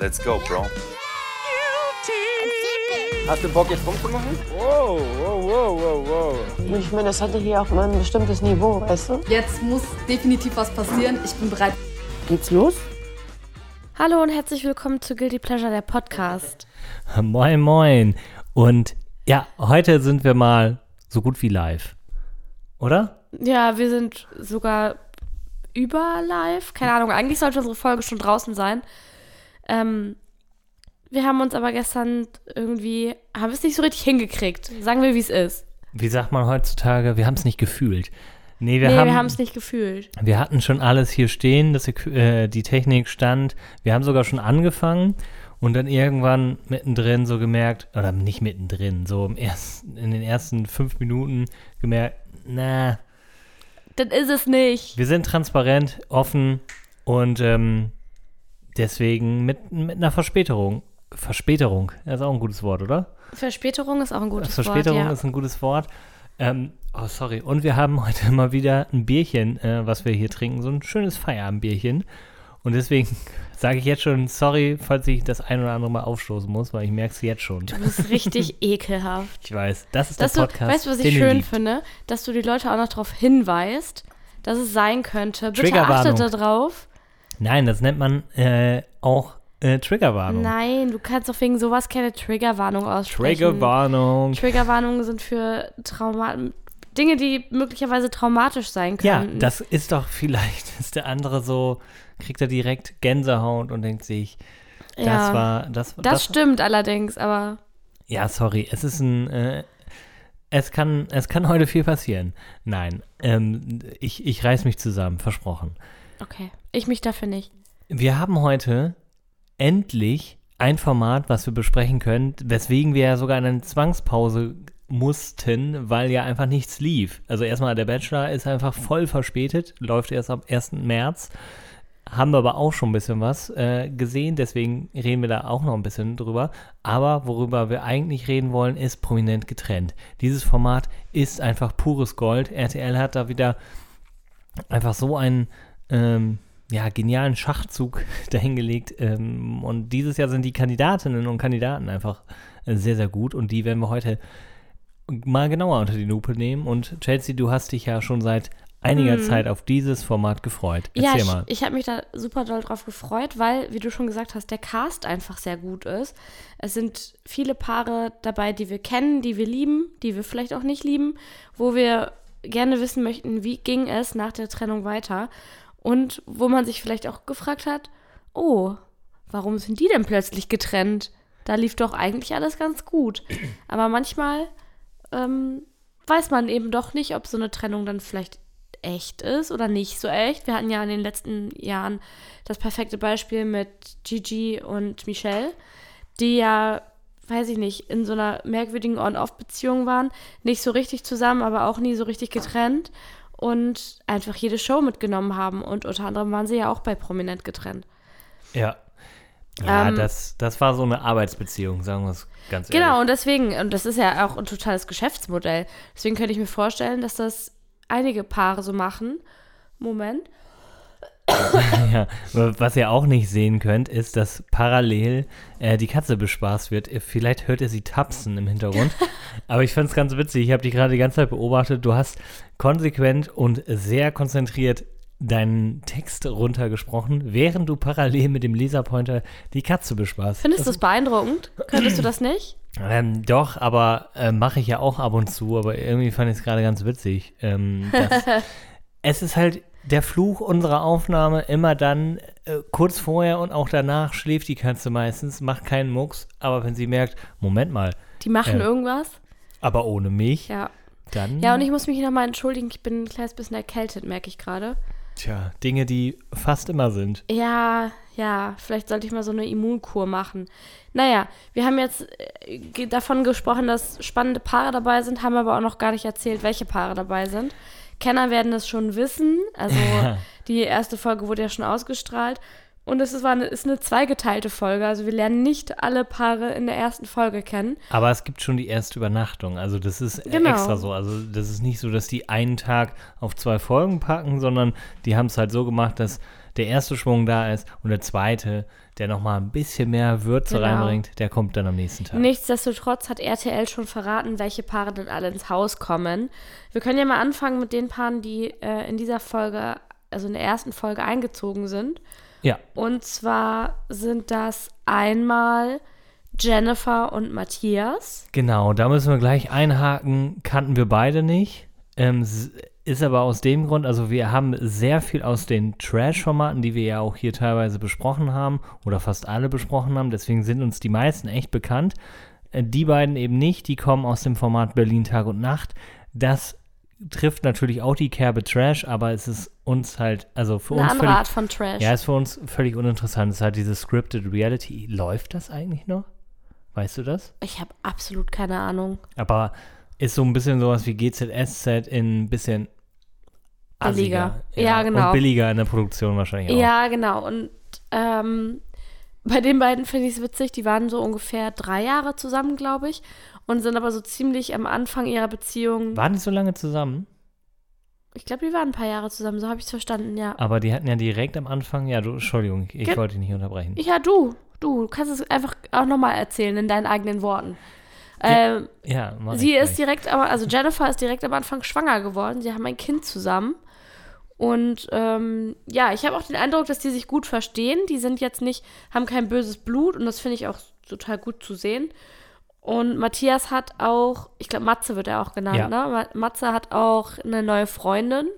Let's go, bro. Hast du Bock jetzt rumzumachen? Wow, wow, wow, wow, wow. Ich meine, das hatte hier auch mal ein bestimmtes Niveau, weißt du? Jetzt muss definitiv was passieren. Ich bin bereit. Geht's los? Hallo und herzlich willkommen zu Guilty Pleasure, der Podcast. Moin, moin. Und ja, heute sind wir mal so gut wie live. Oder? Ja, wir sind sogar über live. Keine Ahnung, eigentlich sollte unsere Folge schon draußen sein. Ähm, wir haben uns aber gestern irgendwie, haben es nicht so richtig hingekriegt. Sagen wir, wie es ist. Wie sagt man heutzutage? Wir haben es nicht gefühlt. Nee, wir nee, haben es nicht gefühlt. Wir hatten schon alles hier stehen, das, äh, die Technik stand. Wir haben sogar schon angefangen und dann irgendwann mittendrin so gemerkt, oder nicht mittendrin, so im ersten, in den ersten fünf Minuten gemerkt, na, Das ist es nicht. wir sind transparent, offen und ähm, deswegen mit, mit einer Verspätung. Verspäterung, das ist auch ein gutes Wort, oder? Verspätung ist auch ein gutes Verspäterung Wort. Ja. ist ein gutes Wort. Ähm, oh, sorry. Und wir haben heute mal wieder ein Bierchen, äh, was wir hier trinken. So ein schönes Feierabendbierchen. Und deswegen sage ich jetzt schon sorry, falls ich das ein oder andere Mal aufstoßen muss, weil ich merke es jetzt schon. Du bist richtig ekelhaft. Ich weiß, das ist Dass der du, Podcast. weißt du, was ich schön finde? Dass du die Leute auch noch darauf hinweist, dass es sein könnte. Bitte achtet darauf. Nein, das nennt man äh, auch äh, Triggerwarnung. Nein, du kannst doch wegen sowas keine Triggerwarnung aussprechen. Triggerwarnung. Triggerwarnungen sind für Trauma Dinge, die möglicherweise traumatisch sein Ja, können. das ist doch vielleicht, ist der andere so, kriegt er direkt Gänsehaut und denkt sich, das Ja. war, das, Das stimmt allerdings, aber Ja, sorry, es ist ein, äh, es kann, es kann heute viel passieren. Nein, ähm, ich, ich reiß mich zusammen, versprochen. Okay. Ich mich dafür nicht. Wir haben heute endlich ein Format, was wir besprechen können, weswegen wir ja sogar in eine Zwangspause mussten, weil ja einfach nichts lief. Also erstmal, der Bachelor ist einfach voll verspätet, läuft erst am 1. März. Haben wir aber auch schon ein bisschen was äh, gesehen, deswegen reden wir da auch noch ein bisschen drüber. Aber worüber wir eigentlich reden wollen, ist prominent getrennt. Dieses Format ist einfach pures Gold. RTL hat da wieder einfach so einen ähm, ja, genialen Schachzug dahingelegt. Ähm, und dieses Jahr sind die Kandidatinnen und Kandidaten einfach äh, sehr, sehr gut. Und die werden wir heute mal genauer unter die Lupe nehmen. Und Chelsea, du hast dich ja schon seit einiger Zeit auf dieses Format gefreut. ja, Erzähl ich, mal. ich habe mich da super doll drauf gefreut, weil, wie du schon gesagt hast, der Cast einfach sehr gut ist. Es sind viele Paare dabei, die wir kennen, die wir lieben, die wir vielleicht auch nicht lieben, wo wir gerne wissen möchten, wie ging es nach der Trennung weiter. Und wo man sich vielleicht auch gefragt hat, oh, warum sind die denn plötzlich getrennt? Da lief doch eigentlich alles ganz gut. Aber manchmal ähm, weiß man eben doch nicht, ob so eine Trennung dann vielleicht echt ist oder nicht so echt. Wir hatten ja in den letzten Jahren das perfekte Beispiel mit Gigi und Michelle, die ja, weiß ich nicht, in so einer merkwürdigen On-Off-Beziehung waren, nicht so richtig zusammen, aber auch nie so richtig getrennt und einfach jede Show mitgenommen haben. Und unter anderem waren sie ja auch bei Prominent getrennt. Ja. Ja, Ähm, das, das war so eine Arbeitsbeziehung, sagen wir es ganz ehrlich. Genau, und deswegen, und das ist ja auch ein totales Geschäftsmodell. Deswegen könnte ich mir vorstellen, dass das einige Paare so machen. Moment. Ja, was ihr auch nicht sehen könnt, ist, dass parallel äh, die Katze bespaßt wird. Vielleicht hört ihr sie tapsen im Hintergrund. Aber ich fand es ganz witzig. Ich habe dich gerade die ganze Zeit beobachtet. Du hast konsequent und sehr konzentriert deinen Text runtergesprochen, während du parallel mit dem Laserpointer die Katze bespaßt. Findest du es beeindruckend? Könntest du das nicht? Ähm, doch, aber äh, mache ich ja auch ab und zu, aber irgendwie fand ich es gerade ganz witzig. Ähm, dass, es ist halt der Fluch unserer Aufnahme immer dann, äh, kurz vorher und auch danach schläft die Katze meistens, macht keinen Mucks, aber wenn sie merkt, Moment mal, Die machen Ja. irgendwas? aber ohne mich, Ja. dann, Ja, und ich muss mich nochmal entschuldigen, ich bin ein kleines bisschen erkältet, merke ich gerade. tja, Dinge, die fast immer sind. Ja, ja, vielleicht sollte ich mal so eine Immunkur machen. Naja, wir haben jetzt äh, davon gesprochen, dass spannende Paare dabei sind, haben aber auch noch gar nicht erzählt, welche Paare dabei sind. Kenner werden es schon wissen. Also die erste Folge wurde ja schon ausgestrahlt. Und es ist, war eine, ist eine zweigeteilte Folge. Also wir lernen nicht alle Paare in der ersten Folge kennen. Aber es gibt schon die erste Übernachtung. Also das ist äh, Genau. extra so. Also das ist nicht so, dass die einen Tag auf zwei Folgen packen, sondern die haben es halt so gemacht, dass der erste Schwung da ist und der zweite, der nochmal ein bisschen mehr Würze Genau. reinbringt, der kommt dann am nächsten Tag. Nichtsdestotrotz hat RTL schon verraten, welche Paare denn alle ins Haus kommen. Wir können ja mal anfangen mit den Paaren, die äh, in dieser Folge, also in der ersten Folge eingezogen sind. Ja, Und zwar sind das einmal Jennifer und Matthias. genau, da müssen wir gleich einhaken, kannten wir beide nicht. Ähm, ist aber aus dem Grund, also wir haben sehr viel aus den Trash-Formaten, die wir ja auch hier teilweise besprochen haben oder fast alle besprochen haben, deswegen sind uns die meisten echt bekannt. Äh, Die beiden eben nicht, die kommen aus dem Format Berlin Tag und Nacht. Das trifft natürlich auch die Kerbe Trash, aber es ist uns halt, also für Eine uns andere völlig, Art von Trash. ja, ist für uns völlig uninteressant. Es ist halt diese Scripted Reality. Läuft das eigentlich noch? Weißt du das? Ich habe absolut keine Ahnung. Aber ist so ein bisschen sowas wie GZSZ in ein bisschen Billiger. assiger. Ja, genau. Und billiger in der Produktion wahrscheinlich auch. Ja, genau. Und ähm, bei den beiden finde ich es witzig, die waren so ungefähr drei Jahre zusammen, glaube ich. Und sind aber so ziemlich am Anfang ihrer Beziehung. Waren die so lange zusammen? Ich glaube, die waren ein paar Jahre zusammen, so habe ich es verstanden, ja. Aber die hatten ja direkt am Anfang, ja, du, Entschuldigung, ich Ge- wollte dich nicht unterbrechen. Ja, du. Du du kannst es einfach auch nochmal erzählen in deinen eigenen Worten. Ähm, ja, sie ist direkt, aber also Jennifer ist direkt am Anfang schwanger geworden. Sie haben ein Kind zusammen. Und ähm, ja, ich habe auch den Eindruck, dass die sich gut verstehen. Die sind jetzt nicht, haben kein böses Blut und das finde ich auch total gut zu sehen. Und Matthias hat auch, ich glaube, Matze wird er auch genannt, Ja. ne? Ma- Matze hat auch eine neue Freundin,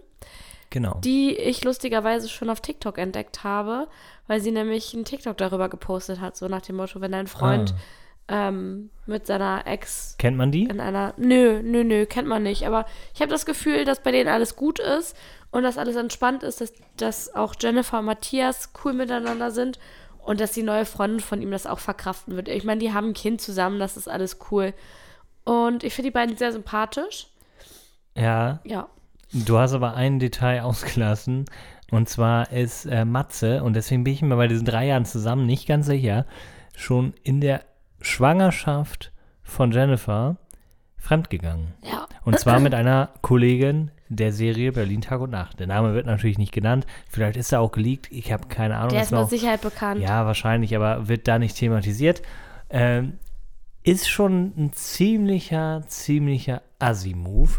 Genau. die ich lustigerweise schon auf TikTok entdeckt habe, weil sie nämlich einen TikTok darüber gepostet hat, so nach dem Motto, wenn dein Freund Ah. Ähm, mit seiner Ex Kennt man die? in einer. Nö, nö, nö, kennt man nicht. Aber ich habe das Gefühl, dass bei denen alles gut ist und dass alles entspannt ist, dass, dass auch Jennifer und Matthias cool miteinander sind und dass die neue Freundin von ihm das auch verkraften wird. Ich meine, die haben ein Kind zusammen, das ist alles cool. Und ich finde die beiden sehr sympathisch. Ja, Ja. Du hast aber ein Detail ausgelassen. Und zwar ist äh, Matze, und deswegen bin ich mir bei diesen drei Jahren zusammen nicht ganz sicher, schon in der Schwangerschaft von Jennifer fremdgegangen. Ja. Und zwar mit einer Kollegin der Serie Berlin Tag und Nacht. Der Name wird natürlich nicht genannt. Vielleicht ist er auch geleakt. Ich habe keine Ahnung. Der ist mit auch- Sicherheit bekannt. ja, wahrscheinlich, aber wird da nicht thematisiert. Ähm, ist schon ein ziemlicher, ziemlicher Assi-Move.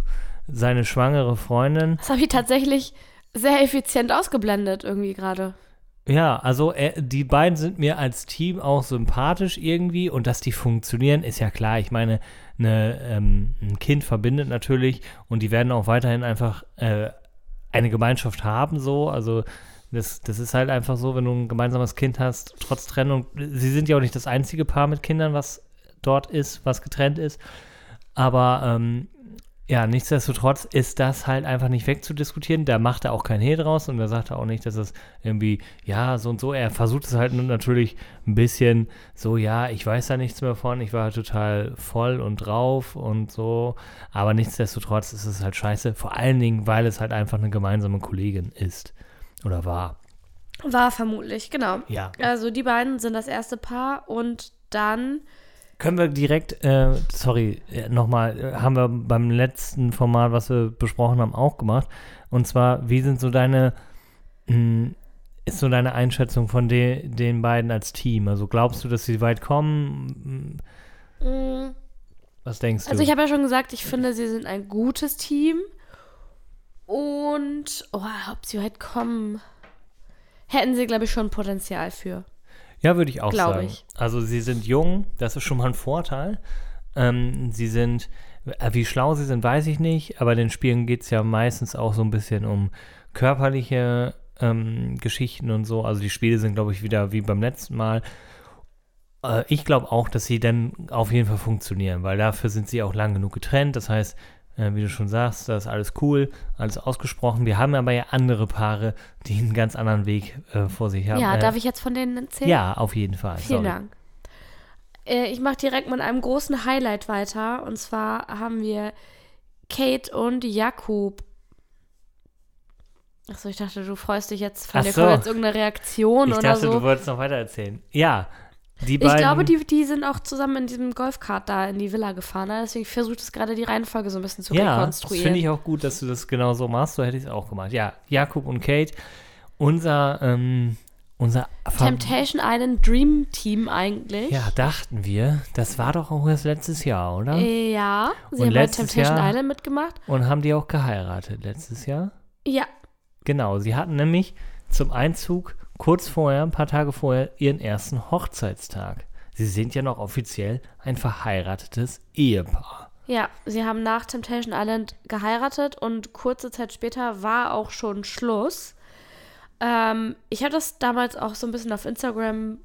Seine schwangere Freundin. Das habe ich tatsächlich sehr effizient ausgeblendet irgendwie gerade. Ja, also er, die beiden sind mir als Team auch sympathisch irgendwie und dass die funktionieren, ist ja klar. Ich meine, eine, ähm, ein Kind verbindet natürlich und die werden auch weiterhin einfach äh, eine Gemeinschaft haben, so. Also das, das ist halt einfach so, wenn du ein gemeinsames Kind hast, trotz Trennung. Sie sind ja auch nicht das einzige Paar mit Kindern, was dort ist, was getrennt ist. Aber ähm, ja, nichtsdestotrotz ist das halt einfach nicht wegzudiskutieren. Da macht er auch kein Hehl draus und er sagt auch nicht, dass es irgendwie, ja, so und so. Er versucht es halt natürlich ein bisschen so, ja, ich weiß da nichts mehr von, ich war halt total voll und drauf und so. Aber nichtsdestotrotz ist es halt scheiße. Vor allen Dingen, weil es halt einfach eine gemeinsame Kollegin ist. Oder war. War vermutlich, genau. Ja. Also die beiden sind das erste Paar und dann Können wir direkt, äh, sorry, äh, nochmal, äh, haben wir beim letzten Format, was wir besprochen haben, auch gemacht. Und zwar, wie sind so deine, mh, ist so deine Einschätzung von de, den beiden als Team? Also glaubst du, dass sie weit kommen? mh, Was denkst du? Also ich habe ja schon gesagt, ich finde, sie sind ein gutes Team. Und, oh, ob sie weit kommen, hätten sie, glaube ich, schon Potenzial für. Ja, würde ich auch glaub sagen. ich. Also sie sind jung, das ist schon mal ein Vorteil. Ähm, sie sind, äh, wie schlau sie sind, weiß ich nicht, aber in den Spielen geht es ja meistens auch so ein bisschen um körperliche ähm, Geschichten und so. Also die Spiele sind, glaube ich, wieder wie beim letzten Mal. Äh, ich glaube auch, dass sie dann auf jeden Fall funktionieren, weil dafür sind sie auch lang genug getrennt. Das heißt, äh, wie du schon sagst, das ist alles cool, alles ausgesprochen. Wir haben aber ja andere Paare, die einen ganz anderen Weg äh, vor sich haben. ja, äh, darf ich jetzt von denen erzählen? Ja, auf jeden Fall. Vielen sorry. Dank. Äh, ich mache direkt mit einem großen Highlight weiter. Und zwar haben wir Kate und Jakub. Achso, ich dachte, du freust dich jetzt von Ach dir so. kommt jetzt irgendeine Reaktion Ich oder dachte, so. du wolltest noch weiter erzählen. Ja, die Ich beiden. glaube, die, die sind auch zusammen in diesem Golfkart da in die Villa gefahren. Ne? Deswegen versucht es gerade die Reihenfolge so ein bisschen zu ja, das rekonstruieren. finde ich auch gut, dass du das genau so machst. So hätte ich es auch gemacht. Ja, Jakob und Kate. unser, ähm, unser Temptation Island Dream Team eigentlich. Ja, dachten wir. Das war doch auch erst letztes Jahr, oder? Äh, Ja, sie Und haben bei letztes Temptation Jahr- Island mitgemacht. Und haben die auch geheiratet letztes Jahr? Ja, Genau, sie hatten nämlich zum Einzug kurz vorher, ein paar Tage vorher, ihren ersten Hochzeitstag. Sie sind ja noch offiziell ein verheiratetes Ehepaar. ja, sie haben nach Temptation Island geheiratet und kurze Zeit später war auch schon Schluss. Ähm, ich habe das damals auch so ein bisschen auf Instagram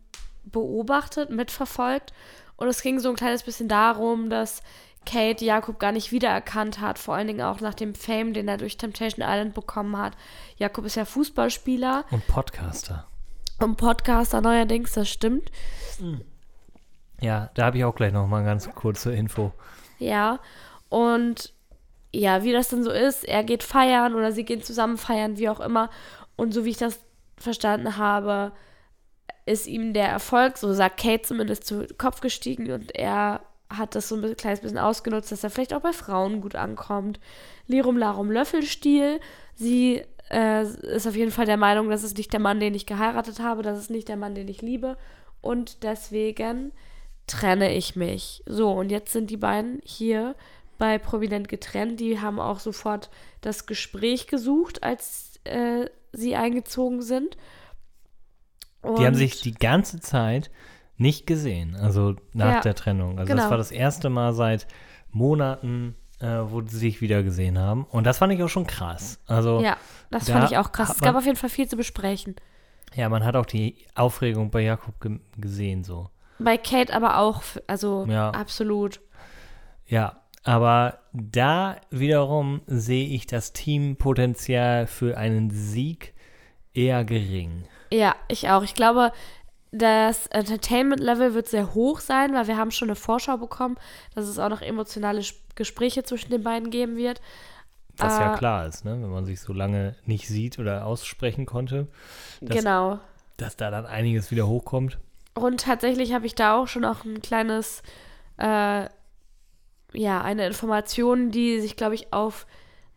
beobachtet, mitverfolgt und es ging so ein kleines bisschen darum, dass Kate Jakob gar nicht wiedererkannt hat, vor allen Dingen auch nach dem Fame, den er durch Temptation Island bekommen hat. Jakob ist ja Fußballspieler Und Podcaster. und Podcaster neuerdings, das stimmt. Ja, da habe ich auch gleich noch mal ganz kurze Info. Ja, und ja, wie das denn so ist, er geht feiern oder sie gehen zusammen feiern, wie auch immer. Und so wie ich das verstanden habe, ist ihm der Erfolg, so sagt Kate zumindest, zu Kopf gestiegen und er hat das so ein kleines bisschen ausgenutzt, dass er vielleicht auch bei Frauen gut ankommt. Lirum Larum Löffelstiel. Sie äh, ist auf jeden Fall der Meinung, das ist nicht der Mann, den ich geheiratet habe, das ist nicht der Mann, den ich liebe. Und deswegen trenne ich mich. So, und jetzt sind die beiden hier bei Prominent getrennt. Die haben auch sofort das Gespräch gesucht, als äh, sie eingezogen sind. Die haben Und- sich die ganze Zeit nicht gesehen, also nach Ja, der Trennung. Also genau. das war das erste Mal seit Monaten, äh, wo sie sich wieder gesehen haben. Und das fand ich auch schon krass. Also Ja, das da fand ich auch krass. Es gab auf jeden Fall viel zu besprechen. ja, man hat auch die Aufregung bei Jakob ge gesehen so. Bei Kate aber auch, also Ja. absolut. Ja, aber da wiederum sehe ich das Teampotenzial für einen Sieg eher gering. Ja, ich auch. Ich glaube, das Entertainment-Level wird sehr hoch sein, weil wir haben schon eine Vorschau bekommen, dass es auch noch emotionale Gespräche zwischen den beiden geben wird. Was ja Äh, klar ist, ne? wenn man sich so lange nicht sieht oder aussprechen konnte, Das- genau. dass da dann einiges wieder hochkommt. Und tatsächlich habe ich da auch schon auch ein kleines, äh, ja, eine Information, die sich, glaube ich, auf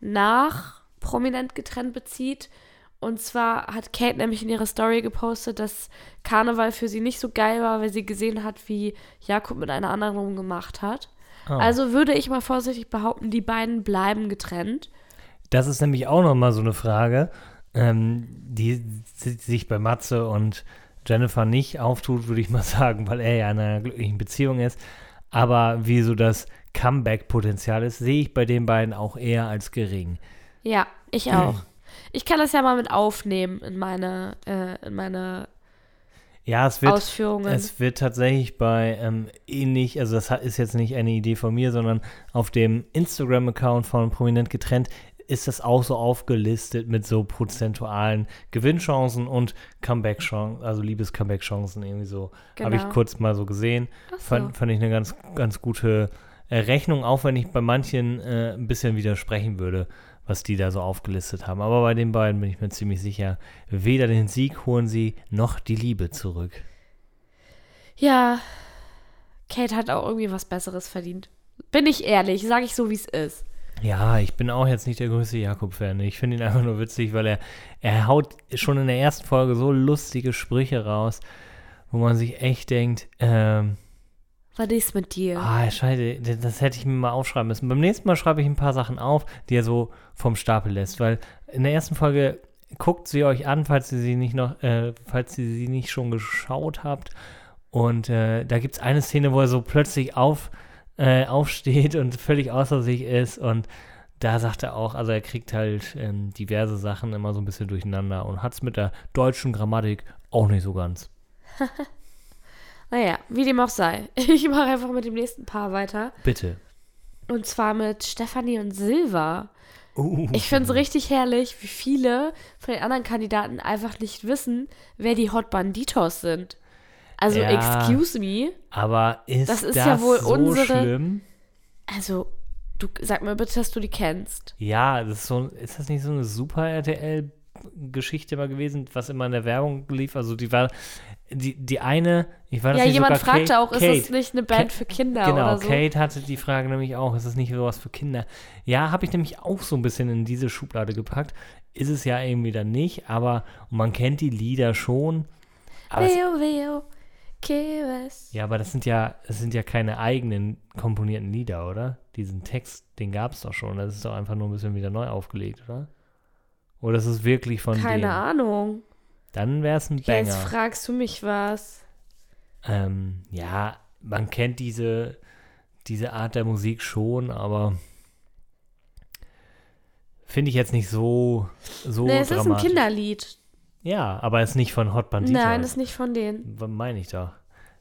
nach prominent getrennt bezieht. Und zwar hat Kate nämlich in ihrer Story gepostet, dass Karneval für sie nicht so geil war, weil sie gesehen hat, wie Jakob mit einer anderen rumgemacht hat. Ah. Also würde ich mal vorsichtig behaupten, die beiden bleiben getrennt. Das ist nämlich auch nochmal so eine Frage, ähm, die si- sich bei Matze und Jennifer nicht auftut, würde ich mal sagen, weil er ja in einer glücklichen Beziehung ist. Aber wie so das Comeback-Potenzial ist, sehe ich bei den beiden auch eher als gering. Ja, ich auch. Ich kann das ja mal mit aufnehmen in meine, äh, in meine Ja, es wird, Ausführungen. es wird tatsächlich bei ähm, ähnlich, also das ist jetzt nicht eine Idee von mir, sondern auf dem Instagram-Account von Prominent getrennt ist das auch so aufgelistet mit so prozentualen Gewinnchancen und Comeback-Chancen, also Liebes-Comeback-Chancen irgendwie so. Habe ich Genau. kurz mal so gesehen. So. Fand, fand ich eine ganz, ganz gute Rechnung, auch wenn ich bei manchen äh, ein bisschen widersprechen würde, was die da so aufgelistet haben. Aber bei den beiden bin ich mir ziemlich sicher, weder den Sieg holen sie noch die Liebe zurück. Ja, Kate hat auch irgendwie was Besseres verdient. Bin ich ehrlich, sage ich so, wie es ist. Ja, ich bin auch jetzt nicht der größte Jakob-Fan. Ich finde ihn einfach nur witzig, weil er, er haut schon in der ersten Folge so lustige Sprüche raus, wo man sich echt denkt, ähm, Was ist mit dir? ah, scheiße, das- hätte ich mir mal aufschreiben müssen. Beim nächsten Mal schreibe ich ein paar Sachen auf, die er so vom Stapel lässt, weil in der ersten Folge guckt sie euch an, falls ihr sie nicht noch, äh, falls ihr sie nicht schon geschaut habt. Und äh, da gibt es eine Szene, wo er so plötzlich auf, äh, aufsteht und völlig außer sich ist. Und da sagt er auch, also er kriegt halt ähm, diverse Sachen immer so ein bisschen durcheinander und hat es mit der deutschen Grammatik auch nicht so ganz. Naja, wie dem auch sei. Ich mache einfach mit dem nächsten Paar weiter. Bitte. Und zwar mit Stefanie und Silva. Uh, Ich finde es richtig herrlich, wie viele von den anderen Kandidaten einfach nicht wissen, wer die Hot Banditos sind. Also, Ja. excuse me. aber ist Das das, ist ja wohl so unsere- schlimm? Also, du sag mir bitte, dass du die kennst. Ja, das ist, so, ist das nicht so eine super RTL Geschichte mal gewesen, was immer in der Werbung lief. Also die war, die, die eine, ich war das Ja, jemand fragte Kate, auch, ist Kate. es nicht eine Band für Kinder Genau, oder so? Kate hatte die Frage nämlich auch, ist es nicht sowas für Kinder? Ja, habe ich nämlich auch so ein bisschen in diese Schublade gepackt. Ist es ja irgendwie dann nicht, aber man kennt die Lieder schon. Veo, veo, que ves. ja, aber das sind ja, das sind ja keine eigenen komponierten Lieder, oder? Diesen Text, den gab es doch schon. Das ist doch einfach nur ein bisschen wieder neu aufgelegt, oder? Oder ist es wirklich von Keine denen? Ahnung. Dann wäre es ein Banger. Jetzt fragst du mich was. Ähm, ja, man kennt diese, diese Art der Musik schon, aber finde ich jetzt nicht so, so nee, es ist ein. Kinderlied. Ja, aber es ist nicht von Hot Banditos. Nein, ist nicht von denen. Was meine ich doch?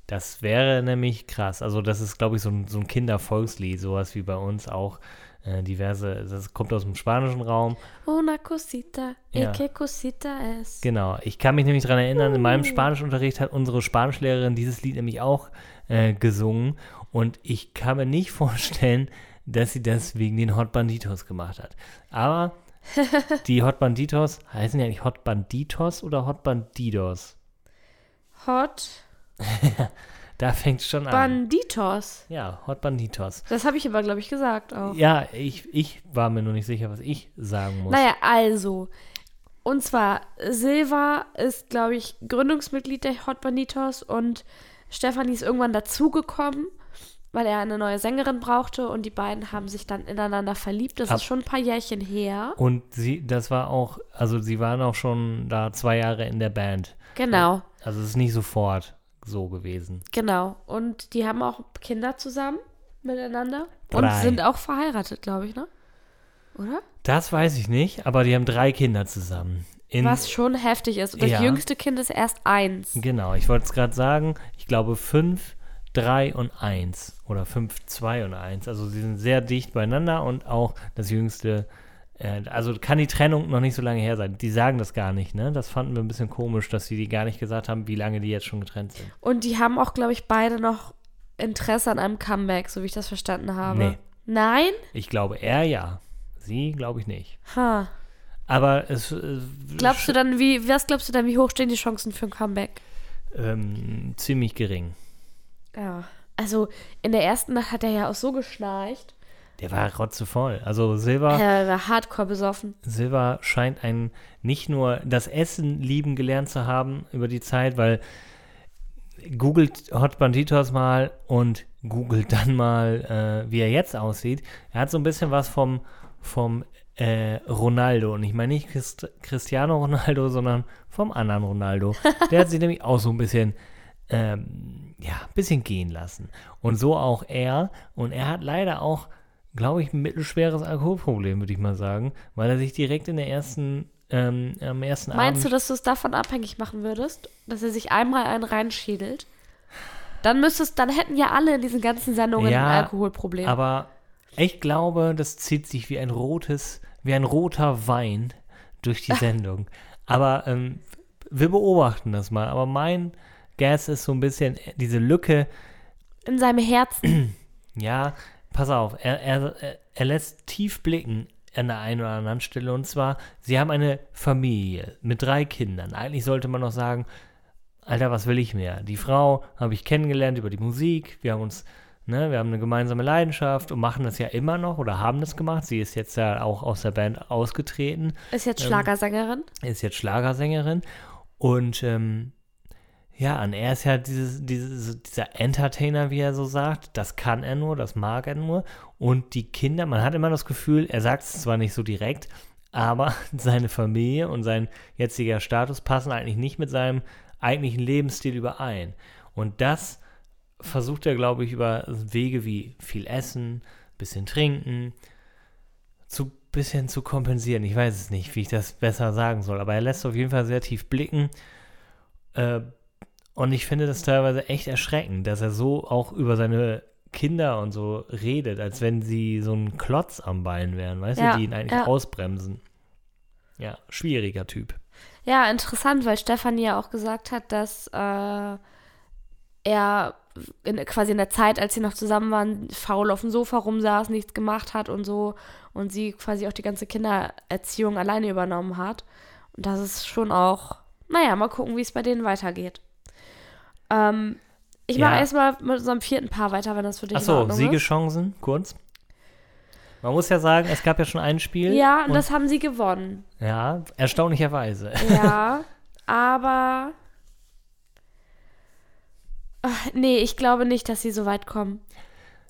Das wäre nämlich krass. Also das ist, glaube ich, so ein, so ein Kindervolkslied, sowas wie bei uns auch äh, diverse, das kommt aus dem spanischen Raum. Una cosita, Ja. y que cosita es. Genau, ich kann mich nämlich daran erinnern, in meinem Uh. Spanischunterricht hat unsere Spanischlehrerin dieses Lied nämlich auch äh, gesungen und ich kann mir nicht vorstellen, dass sie das wegen den Hot Banditos gemacht hat. Aber die Hot Banditos, heißen die eigentlich Hot Banditos oder Hot Bandidos? Hot Da fängt es schon an. Banditos. ja, Hot Banditos. Das habe ich aber, glaube ich, gesagt auch. Ja, ich, ich war mir nur nicht sicher, was ich sagen muss. Naja, also. Und zwar, Silva ist, glaube ich, Gründungsmitglied der Hot Banditos und Stefanie ist irgendwann dazugekommen, weil er eine neue Sängerin brauchte und die beiden haben sich dann ineinander verliebt. Das Ab- ist schon ein paar Jährchen her. Und sie, das war auch, also sie waren auch schon da zwei Jahre in der Band. Genau, Also es ist nicht sofort so gewesen. genau. Und die haben auch Kinder zusammen miteinander und Drei. sind auch verheiratet, glaube ich, ne? Oder? Das weiß ich nicht, aber die haben drei Kinder zusammen. In, Was schon heftig ist. Und das Ja. jüngste Kind ist erst eins. Genau, ich wollte es gerade sagen. Ich glaube fünf, drei und eins. Oder fünf, zwei und eins. Also sie sind sehr dicht beieinander und auch das jüngste. Also kann die Trennung noch nicht so lange her sein. Die sagen das gar nicht, ne? Das fanden wir ein bisschen komisch, dass sie die gar nicht gesagt haben, wie lange die jetzt schon getrennt sind. Und die haben auch, glaube ich, beide noch Interesse an einem Comeback, so wie ich das verstanden habe. Nee. Nein? Ich glaube, er ja. Sie glaube ich nicht. Ha. Aber es. Äh, Glaubst du dann, wie, was glaubst du dann, wie hoch stehen die Chancen für ein Comeback? ähm, ziemlich gering. Ja. Also, in der ersten Nacht hat er ja auch so geschnarcht. Der war rotzevoll. Also Silva. Er war hardcore besoffen. Silva scheint ein nicht nur das Essen lieben gelernt zu haben über die Zeit, weil googelt Hot Banditos mal und googelt dann mal, äh, wie er jetzt aussieht. Er hat so ein bisschen was vom, vom äh, Ronaldo. Und ich meine nicht Christ Cristiano Ronaldo, sondern vom anderen Ronaldo. Der hat sich nämlich auch so ein bisschen, ähm, ja, ein bisschen gehen lassen. Und so auch er. Und er hat leider auch, glaube ich, ein mittelschweres Alkoholproblem, würde ich mal sagen, weil er sich direkt in der ersten, ähm, am ersten Meinst du, Abend dass du es davon abhängig machen würdest? Dass er sich einmal einen reinschädelt? Dann müsstest, dann hätten ja alle in diesen ganzen Sendungen Ja, ein Alkoholproblem. Aber ich glaube, das zieht sich wie ein rotes, wie ein roter Wein durch die Sendung. aber ähm, wir beobachten das mal. Aber mein Gas ist so ein bisschen diese Lücke. in seinem Herzen. Ja, pass auf, er, er, er- lässt tief blicken an der einen oder anderen Stelle. Und zwar, sie haben eine Familie mit drei Kindern. Eigentlich sollte man noch sagen, Alter, was will ich mehr? Die Frau habe ich kennengelernt über die Musik. Wir haben uns, ne, wir haben eine gemeinsame Leidenschaft und machen das ja immer noch oder haben das gemacht. Sie ist jetzt ja auch aus der Band ausgetreten, Ist jetzt Ähm, Schlagersängerin. ist jetzt Schlagersängerin und ähm, ja, und er ist ja dieses, dieses, dieser Entertainer, wie er so sagt. Das kann er nur, das mag er nur. Und die Kinder, man hat immer das Gefühl, er sagt es zwar nicht so direkt, aber seine Familie und sein jetziger Status passen eigentlich nicht mit seinem eigentlichen Lebensstil überein. Und das versucht er, glaube ich, über Wege wie viel Essen, bisschen trinken, zu bisschen zu kompensieren. Ich weiß es nicht, wie ich das besser sagen soll, aber er lässt auf jeden Fall sehr tief blicken. Äh, und ich finde das teilweise echt erschreckend, dass er so auch über seine Kinder und so redet, als wenn sie so ein Klotz am Bein wären, weißt Ja, du, die ihn eigentlich ja. ausbremsen. Ja, schwieriger Typ. Ja, interessant, weil Stefanie ja auch gesagt hat, dass äh, er in, quasi in der Zeit, als sie noch zusammen waren, faul auf dem Sofa rumsaß, nichts gemacht hat und so und sie quasi auch die ganze Kindererziehung alleine übernommen hat. Und das ist schon auch, naja, mal gucken, wie es bei denen weitergeht. Ähm, ich mache Ja. erstmal mit unserem vierten Paar weiter, wenn das für dich in Achso, Ordnung ist. Siegeschancen, kurz. Man muss ja sagen, es gab ja schon ein Spiel. Ja, und und, das haben sie gewonnen. Ja, erstaunlicherweise. Ja, aber. Ach, nee, ich glaube nicht, dass sie so weit kommen.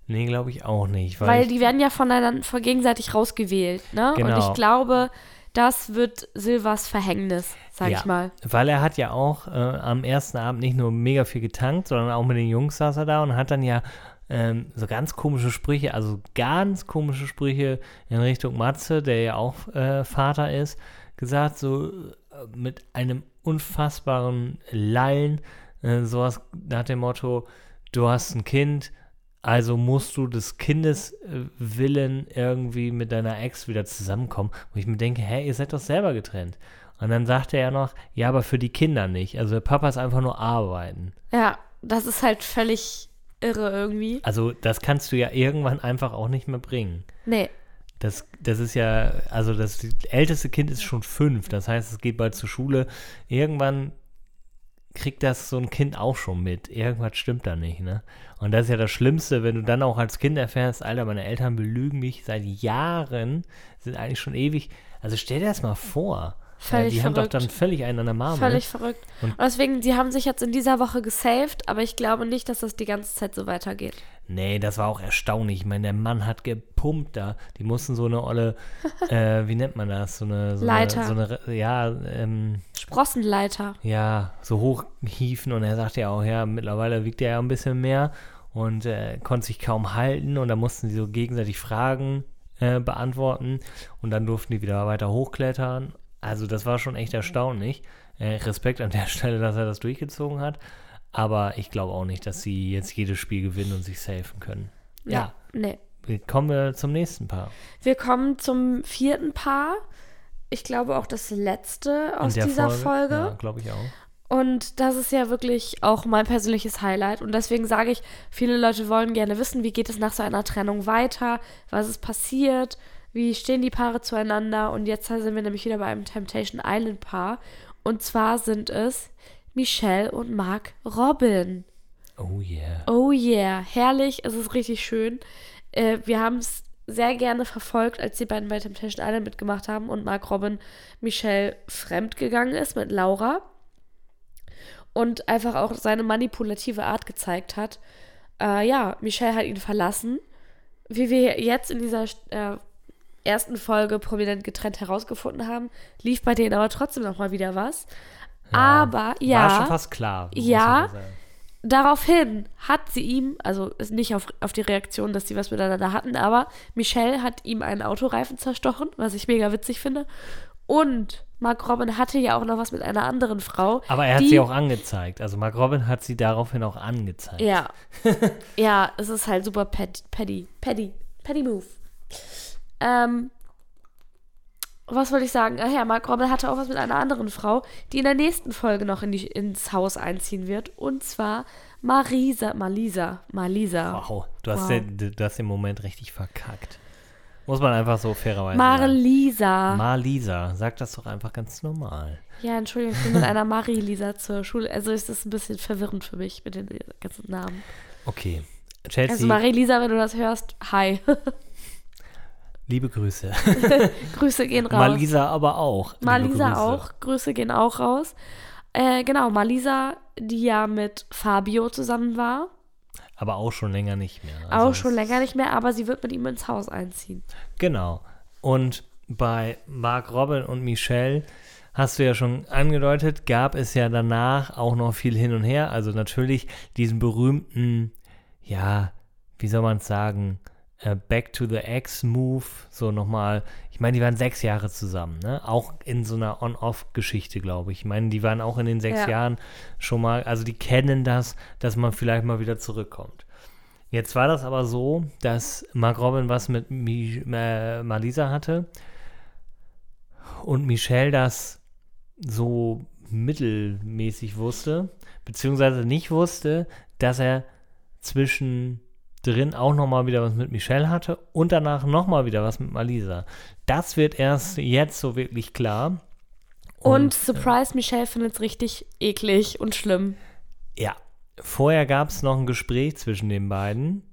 Nee, glaube ich auch nicht. Weil, Weil die werden ja voneinander von gegenseitig rausgewählt, ne? Und Genau. ich glaube, das wird Silvers Verhängnis, sag Ja. ich mal. weil er hat ja auch äh, am ersten Abend nicht nur mega viel getankt, sondern auch mit den Jungs saß er da und hat dann ja ähm, so ganz komische Sprüche, also ganz komische Sprüche in Richtung Matze, der ja auch äh, Vater ist, gesagt, so äh, mit einem unfassbaren Lallen, äh, sowas nach dem Motto, du hast ein Kind, also musst du des Kindes äh, Willen irgendwie mit deiner Ex wieder zusammenkommen. Wo ich mir denke, hä, ihr seid doch selber getrennt. Und dann sagte er noch, ja, aber für die Kinder nicht. Also der Papa ist einfach nur arbeiten. Ja, das ist halt völlig irre irgendwie. Also das kannst du ja irgendwann einfach auch nicht mehr bringen. Nee, Das, das ist ja, also das älteste Kind ist schon fünf, das heißt, es geht bald zur Schule. Irgendwann kriegt das so ein Kind auch schon mit. Irgendwas stimmt da nicht, ne? Und das ist ja das Schlimmste, wenn du dann auch als Kind erfährst, Alter, meine Eltern belügen mich seit Jahren, sind eigentlich schon ewig. Also stell dir das mal vor. Völlig die haben doch verrückt. dann völlig einen an der Marmel. völlig verrückt. Und- Und deswegen, die haben sich jetzt in dieser Woche gesaved, aber ich glaube nicht, dass das die ganze Zeit so weitergeht. Nee, das war auch erstaunlich. Ich meine, der Mann hat gepumpt da. Die mussten so eine olle, äh, wie nennt man das? So eine, so Leiter. Eine, so eine, ja, ähm, Sprossenleiter. ja, so hoch hieven und er sagte ja auch, ja, mittlerweile wiegt er ja ein bisschen mehr und äh, konnte sich kaum halten und da mussten sie so gegenseitig Fragen äh, beantworten und dann durften die wieder weiter hochklettern. Also das war schon echt erstaunlich. Äh, Respekt an der Stelle, dass er das durchgezogen hat. Aber ich glaube auch nicht, dass sie jetzt jedes Spiel gewinnen und sich safen können. Ja, Nee. kommen wir zum nächsten Paar. Wir kommen zum vierten Paar. Ich glaube auch das letzte aus dieser Folge. Ja, glaube ich auch. Und das ist ja wirklich auch mein persönliches Highlight. Und deswegen sage ich, viele Leute wollen gerne wissen, wie geht es nach so einer Trennung weiter, was ist passiert, wie stehen die Paare zueinander. Und jetzt sind wir nämlich wieder bei einem Temptation Island Paar. Und zwar sind es Michelle und Mark Robin. Oh yeah. Oh yeah, herrlich, es ist richtig schön. Äh, wir haben es sehr gerne verfolgt, als die beiden bei Temptation Island mitgemacht haben und Mark Robin Michelle fremdgegangen ist mit Laura und einfach auch seine manipulative Art gezeigt hat. Äh, ja, Michelle hat ihn verlassen. Wie wir jetzt in dieser äh, ersten Folge prominent getrennt herausgefunden haben, lief bei denen aber trotzdem noch mal wieder was. Aber ja. War schon fast klar. Ja. Daraufhin hat sie ihm, also nicht auf, auf die Reaktion, dass sie was miteinander hatten, aber Michelle hat ihm einen Autoreifen zerstochen, was ich mega witzig finde. Und Mark Robin hatte ja auch noch was mit einer anderen Frau. Aber er hat die, sie auch angezeigt. Also Mark Robin hat sie daraufhin auch angezeigt. Ja. ja, es ist halt super pet, petty. Petty. Petty Move. Ähm, was wollte ich sagen? Ach ja, Mark Robin hatte auch was mit einer anderen Frau, die in der nächsten Folge noch in die, ins Haus einziehen wird. Und zwar Marisa. Malisa. Malisa. Wow, du hast, Wow. Den, du hast den Moment richtig verkackt. Muss man einfach so fairerweise sagen. Marlisa. Marlisa, sag das doch einfach ganz normal. ja, Entschuldigung, ich bin mit einer Marie-Lisa zur Schule. Also ist das ein bisschen verwirrend für mich mit den ganzen Namen. Okay. Chelsea, Also Marie-Lisa, wenn du das hörst, hi. liebe Grüße. Grüße gehen raus. Marlisa aber auch. Malisa Grüße. auch. Grüße gehen auch raus. Äh, genau, Malisa, die ja mit Fabio zusammen war. Aber auch schon länger nicht mehr. Also auch schon länger nicht mehr, aber sie wird mit ihm ins Haus einziehen. Genau. Und bei Mark Robin und Michelle hast du ja schon angedeutet, gab es ja danach auch noch viel hin und her. Also natürlich diesen berühmten, ja, wie soll man es sagen, äh, Back to the Ex-Move, so nochmal. Ich meine, die waren sechs Jahre zusammen, ne? Auch in so einer On-Off-Geschichte, glaube ich. Ich meine, die waren auch in den sechs Ja. Jahren schon mal, also die kennen das, dass man vielleicht mal wieder zurückkommt. Jetzt war das aber so, dass Mark Robin was mit Mi äh, Malisa hatte und Michelle das so mittelmäßig wusste, beziehungsweise nicht wusste, dass er zwischendrin auch nochmal wieder was mit Michelle hatte und danach nochmal wieder was mit Malisa. Das wird erst jetzt so wirklich klar. Und Surprise, Michelle findet es richtig eklig und schlimm. Ja, vorher gab es noch ein Gespräch zwischen den beiden,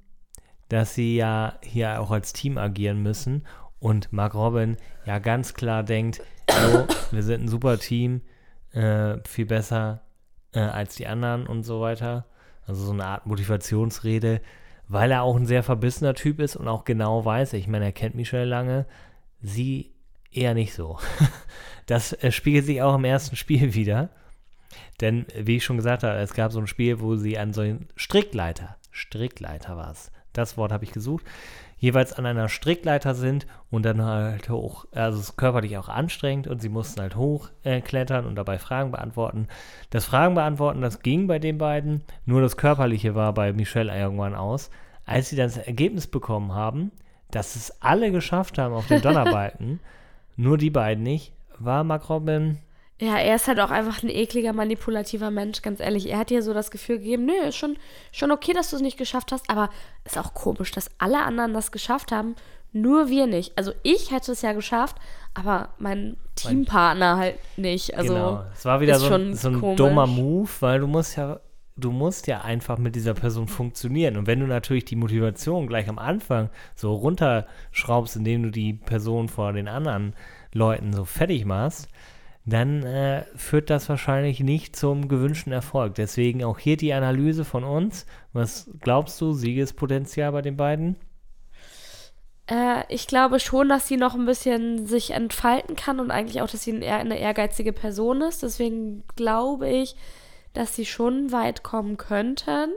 dass sie ja hier auch als Team agieren müssen und Mark Robin ja ganz klar denkt, so, wir sind ein super Team, äh, viel besser äh, als die anderen und so weiter. Also so eine Art Motivationsrede, weil er auch ein sehr verbissener Typ ist und auch genau weiß, ich meine, er kennt Michelle lange, sie eher nicht so. Das äh, spiegelt sich auch im ersten Spiel wieder. Denn, wie ich schon gesagt habe, es gab so ein Spiel, wo sie an so einem Strickleiter, Strickleiter war es, das Wort habe ich gesucht, jeweils an einer Strickleiter sind und dann halt hoch, also es ist körperlich auch anstrengend und sie mussten halt hochklettern äh, und dabei Fragen beantworten. Das Fragen beantworten, das ging bei den beiden, nur das Körperliche war bei Michelle irgendwann aus. Als sie dann das Ergebnis bekommen haben, dass es alle geschafft haben auf den Donnerbalken, nur die beiden nicht, war Mark Robin Ja, er ist halt auch einfach ein ekliger, manipulativer Mensch, ganz ehrlich. Er hat dir so das Gefühl gegeben, nö, ist schon, schon okay, dass du es nicht geschafft hast, aber ist auch komisch, dass alle anderen das geschafft haben, nur wir nicht. Also ich hätte es ja geschafft, aber mein Teampartner halt nicht. Also genau. Es war wieder so, ein- so ein dummer Move, weil du musst ja, du musst ja einfach mit dieser Person funktionieren. Und wenn du natürlich die Motivation gleich am Anfang so runterschraubst, indem du die Person vor den anderen Leuten so fertig machst, dann äh, führt das wahrscheinlich nicht zum gewünschten Erfolg. Deswegen auch hier die Analyse von uns. Was glaubst du, Siegespotenzial bei den beiden? Äh, ich glaube schon, dass sie noch ein bisschen sich entfalten kann und eigentlich auch, dass sie eine ehrgeizige Person ist. Deswegen glaube ich, dass sie schon weit kommen könnten,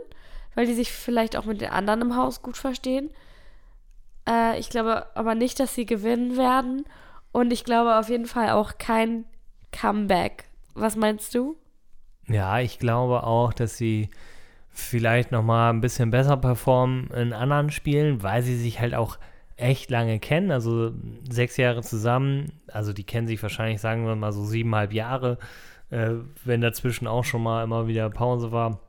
weil die sich vielleicht auch mit den anderen im Haus gut verstehen. Äh, ich glaube aber nicht, dass sie gewinnen werden. Und ich glaube auf jeden Fall auch kein Comeback. Was meinst du? Ja, ich glaube auch, dass sie vielleicht noch mal ein bisschen besser performen in anderen Spielen, weil sie sich halt auch echt lange kennen. Also sechs Jahre zusammen. Also die kennen sich wahrscheinlich, sagen wir mal so siebeneinhalb Jahre, äh, wenn dazwischen auch schon mal immer wieder Pause war.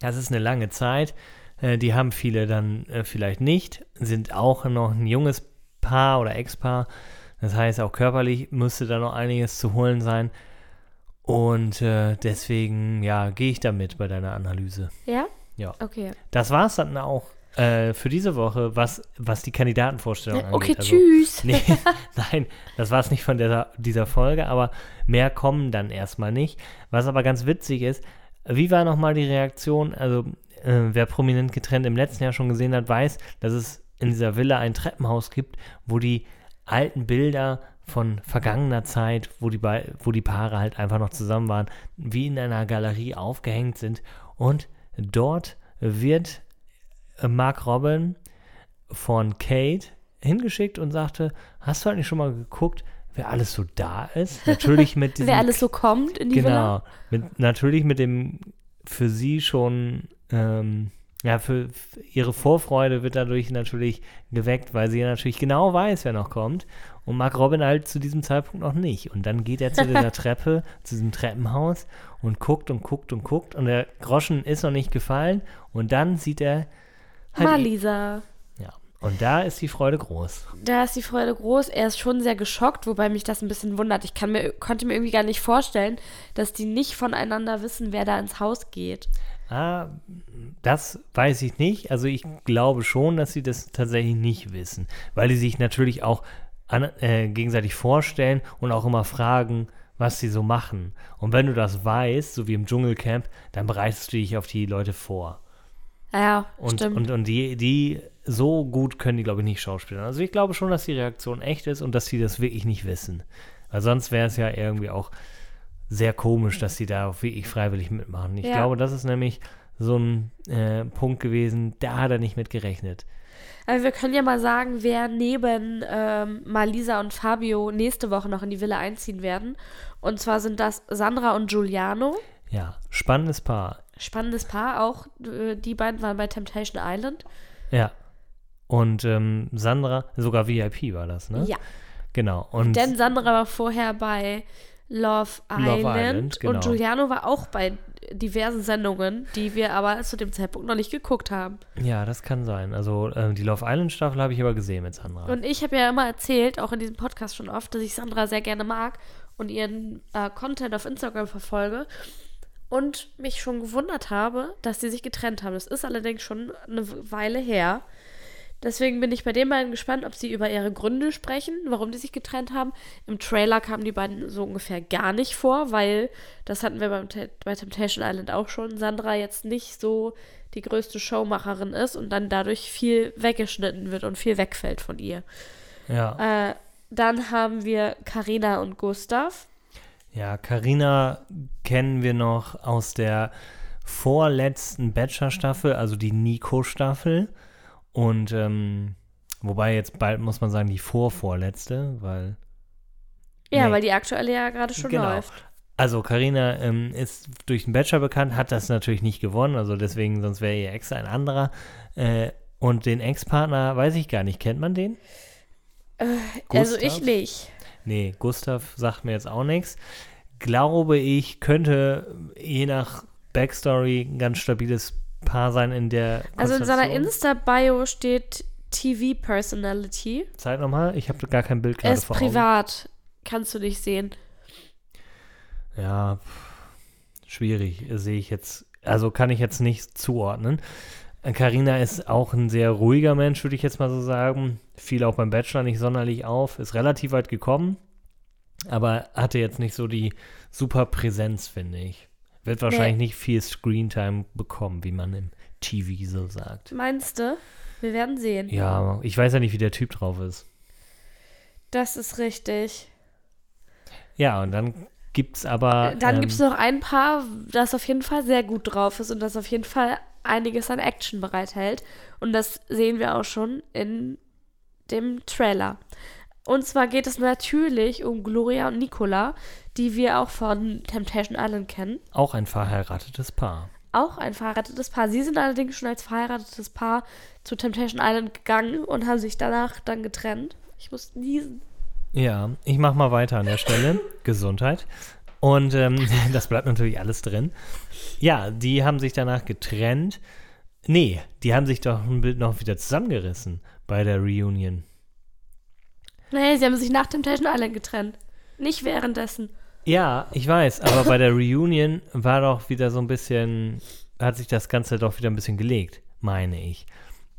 Das ist eine lange Zeit. Äh, die haben viele dann äh, vielleicht nicht, sind auch noch ein junges Paar oder Ex-Paar. Das heißt, auch körperlich müsste da noch einiges zu holen sein. Und äh, deswegen, ja, gehe ich damit bei deiner Analyse. Ja? Ja. Okay. Das war es dann auch äh, für diese Woche, was, was die Kandidatenvorstellung angeht. Okay, Also, tschüss. Nee, nein, das war es nicht von dieser, dieser Folge, aber mehr kommen dann erstmal nicht. Was aber ganz witzig ist, wie war nochmal die Reaktion? Also, äh, wer prominent getrennt im letzten Jahr schon gesehen hat, weiß, dass es in dieser Villa ein Treppenhaus gibt, wo die alten Bilder von vergangener Zeit, wo die, Be- wo die Paare halt einfach noch zusammen waren, wie in einer Galerie aufgehängt sind. Und dort wird äh, Mark Robin von Kate hingeschickt und sagte, hast du eigentlich schon mal geguckt, wer alles so da ist? Natürlich mit diesem Wer alles so kommt in die Villa. Genau. Natürlich mit dem für sie schon, ähm, ja, für, für ihre Vorfreude wird dadurch natürlich geweckt, weil sie ja natürlich genau weiß, wer noch kommt. Und Mark Robin halt zu diesem Zeitpunkt noch nicht. Und dann geht er zu dieser Treppe, zu diesem Treppenhaus und guckt und guckt und guckt. Und der Groschen ist noch nicht gefallen. Und dann sieht er halt. Malisa. Ja. Und da ist die Freude groß. Da ist die Freude groß. Er ist schon sehr geschockt, wobei mich das ein bisschen wundert. Ich kann mir, konnte mir irgendwie gar nicht vorstellen, dass die nicht voneinander wissen, wer da ins Haus geht. Ah, das weiß ich nicht. Also ich glaube schon, dass sie das tatsächlich nicht wissen, weil die sich natürlich auch an, äh, gegenseitig vorstellen und auch immer fragen, was sie so machen. Und wenn du das weißt, so wie im Dschungelcamp, dann bereitest du dich auf die Leute vor. Ja, Und, stimmt. und, und die, die so gut können die, glaube ich, nicht schauspielern. Also ich glaube schon, dass die Reaktion echt ist und dass sie das wirklich nicht wissen. Weil sonst wäre es ja irgendwie auch sehr komisch, dass sie da auch wirklich freiwillig mitmachen. Ich Ja. glaube, das ist nämlich so ein äh, Punkt gewesen, da hat er nicht mit gerechnet. Aber wir können ja mal sagen, wer neben ähm, Malisa und Fabio nächste Woche noch in die Villa einziehen werden. Und zwar sind das Sandra und Giuliano. Ja, spannendes Paar. Spannendes Paar auch. Äh, Die beiden waren bei Temptation Island. Ja. Und ähm, Sandra, sogar VIP war das, ne? Ja. Genau. Und Denn Sandra war vorher bei Love Island, Island, genau. und Giuliano war auch bei diversen Sendungen, die wir aber zu dem Zeitpunkt noch nicht geguckt haben. ja, das kann sein. Also ähm, die Love Island Staffel habe ich aber gesehen mit Sandra. Und ich habe ja immer erzählt, auch in diesem Podcast schon oft, dass ich Sandra sehr gerne mag. und ihren äh, Content auf Instagram verfolge und mich schon gewundert habe, dass sie sich getrennt haben. Das ist allerdings schon eine Weile her. Deswegen bin ich bei den beiden gespannt, ob sie über ihre Gründe sprechen, warum die sich getrennt haben. Im Trailer kamen die beiden so ungefähr gar nicht vor, weil das hatten wir beim bei Temptation Island auch schon. Sandra jetzt nicht so die größte Showmacherin ist und dann dadurch viel weggeschnitten wird und viel wegfällt von ihr. Ja. Äh, dann haben wir Karina und Gustav. Ja, Karina kennen wir noch aus der vorletzten Bachelor-Staffel, also die Nico-Staffel. Und ähm, wobei jetzt bald muss man sagen, die vorvorletzte, weil. Ja, Nee. weil die aktuelle ja gerade schon Genau. läuft. Also Karina ähm, ist durch den Bachelor bekannt, hat das natürlich nicht gewonnen, also deswegen, sonst wäre ihr Ex ein anderer. Äh, und den Ex-Partner weiß ich gar nicht. Kennt man den? Also Gustav? ich nicht. Nee, Gustav sagt mir jetzt auch nichts. Glaube ich, könnte je nach Backstory ein ganz stabiles Paar sein in der Also in seiner. Insta-Bio steht TV-Personality. Zeig nochmal, ich habe gar kein Bild Er gerade ist vor privat. Kannst du nicht sehen. Augen. Ja, schwierig, sehe ich jetzt. Also kann ich jetzt nicht zuordnen. Carina ist auch ein sehr ruhiger Mensch, würde ich jetzt mal so sagen. Fiel auch beim Bachelor nicht sonderlich auf. Ist relativ weit gekommen, aber hatte jetzt nicht so die super Präsenz, finde ich. Wird wahrscheinlich nicht viel Screentime bekommen, wie man im TV so sagt. Meinst du? Wir werden sehen. Ja, ich weiß ja nicht, wie der Typ drauf ist. Das ist richtig. Ja, und dann gibt's aber. Dann ähm, gibt es noch ein Paar, das auf jeden Fall sehr gut drauf ist und das auf jeden Fall einiges an Action bereithält. Und das sehen wir auch schon in dem Trailer. Und zwar geht es natürlich um Gloria und Nicola, die wir auch von Temptation Island kennen. auch ein verheiratetes Paar. Auch ein verheiratetes Paar. Sie sind allerdings schon als verheiratetes Paar zu Temptation Island gegangen und haben sich danach dann getrennt. Ich muss niesen. Ja, ich mach mal weiter an der Stelle. Gesundheit. Und ähm, das bleibt natürlich alles drin. Ja, die haben sich danach getrennt. Nee, die haben sich doch ein Bild noch wieder zusammengerissen bei der Reunion. Nee, sie haben sich nach Temptation Island getrennt. Nicht währenddessen. Ja, ich weiß, aber bei der Reunion war doch wieder so ein bisschen, hat sich das Ganze doch wieder ein bisschen gelegt, meine ich.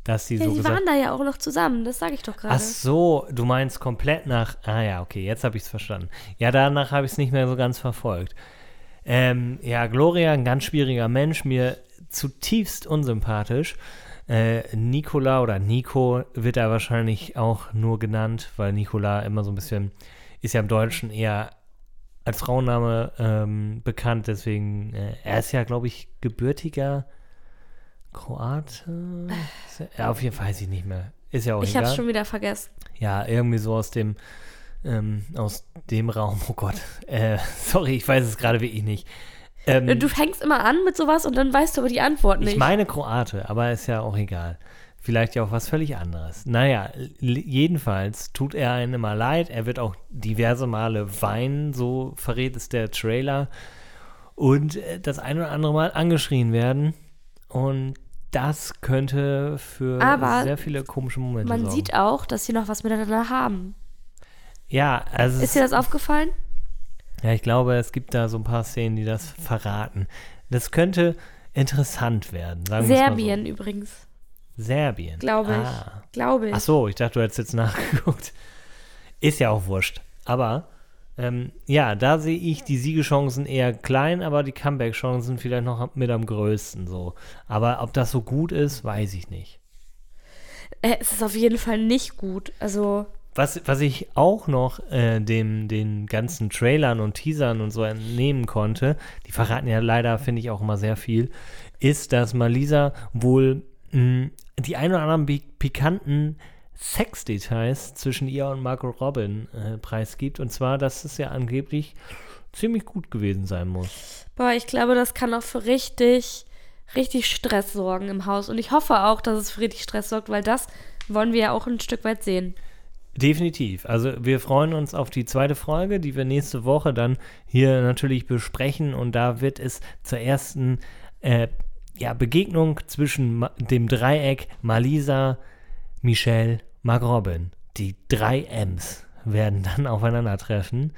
Dass die Ja, so sie gesagt waren da ja auch noch zusammen, das sage ich doch gerade. Ach so, du meinst komplett nach. Ah ja, okay, jetzt habe ich es verstanden. Ja, danach habe ich es nicht mehr so ganz verfolgt. Ähm, ja, Gloria, ein ganz schwieriger Mensch, mir zutiefst unsympathisch. Äh, Nicola oder Nico wird er wahrscheinlich auch nur genannt, weil Nicola immer so ein bisschen, ist ja im Deutschen eher als Frauenname ähm, bekannt, deswegen, äh, er ist ja, glaube ich, gebürtiger Kroate. Ja, auf jeden Fall weiß ich nicht mehr. Ist ja auch ich egal. hab's schon wieder vergessen. Ja, irgendwie so aus dem, ähm, aus dem Raum. Oh Gott. Äh, sorry, ich weiß es gerade wirklich nicht. Ähm, Du fängst immer an mit sowas und dann weißt du aber die Antwort nicht. ich meine Kroate, aber ist ja auch egal. Vielleicht ja auch was völlig anderes. Naja, jedenfalls tut er einem immer leid. Er wird auch diverse Male weinen, so verrät es der Trailer. Und äh, das ein oder andere Mal angeschrien werden. Und das könnte für Aber sehr viele komische Momente Man sorgen. sieht auch, dass sie noch was miteinander haben. ja, also Ist dir das aufgefallen? Ja, ich glaube, es gibt da so ein paar Szenen, die das verraten. Das könnte interessant werden. Serbien übrigens, So. Serbien. glaube ich. Ah. Glaube ich. Ach so, ich dachte, du hättest jetzt nachgeguckt. Ist ja auch wurscht. Aber ähm, ja, da sehe ich die Siegechancen eher klein, aber die Comeback-Chancen vielleicht noch mit am größten so. Aber ob das so gut ist, weiß ich nicht. Äh, es ist auf jeden Fall nicht gut. Also, Was, was ich auch noch äh, dem, den ganzen Trailern und Teasern und so entnehmen konnte, die verraten ja leider, finde ich, auch immer sehr viel, ist, dass Malisa wohl die ein oder anderen pi- pikanten Sexdetails zwischen ihr und Margot Robin äh, preisgibt. Und zwar, dass es ja angeblich ziemlich gut gewesen sein muss. boah, ich glaube, das kann auch für richtig, richtig Stress sorgen im Haus. Und ich hoffe auch, dass es für richtig Stress sorgt, weil das wollen wir ja auch ein Stück weit sehen. Definitiv. Also wir freuen uns auf die zweite Folge, die wir nächste Woche dann hier natürlich besprechen. Und da wird es zur ersten äh, ja, Begegnung zwischen dem Dreieck Malisa, Michelle, Mark Robin. Die drei M's werden dann aufeinandertreffen.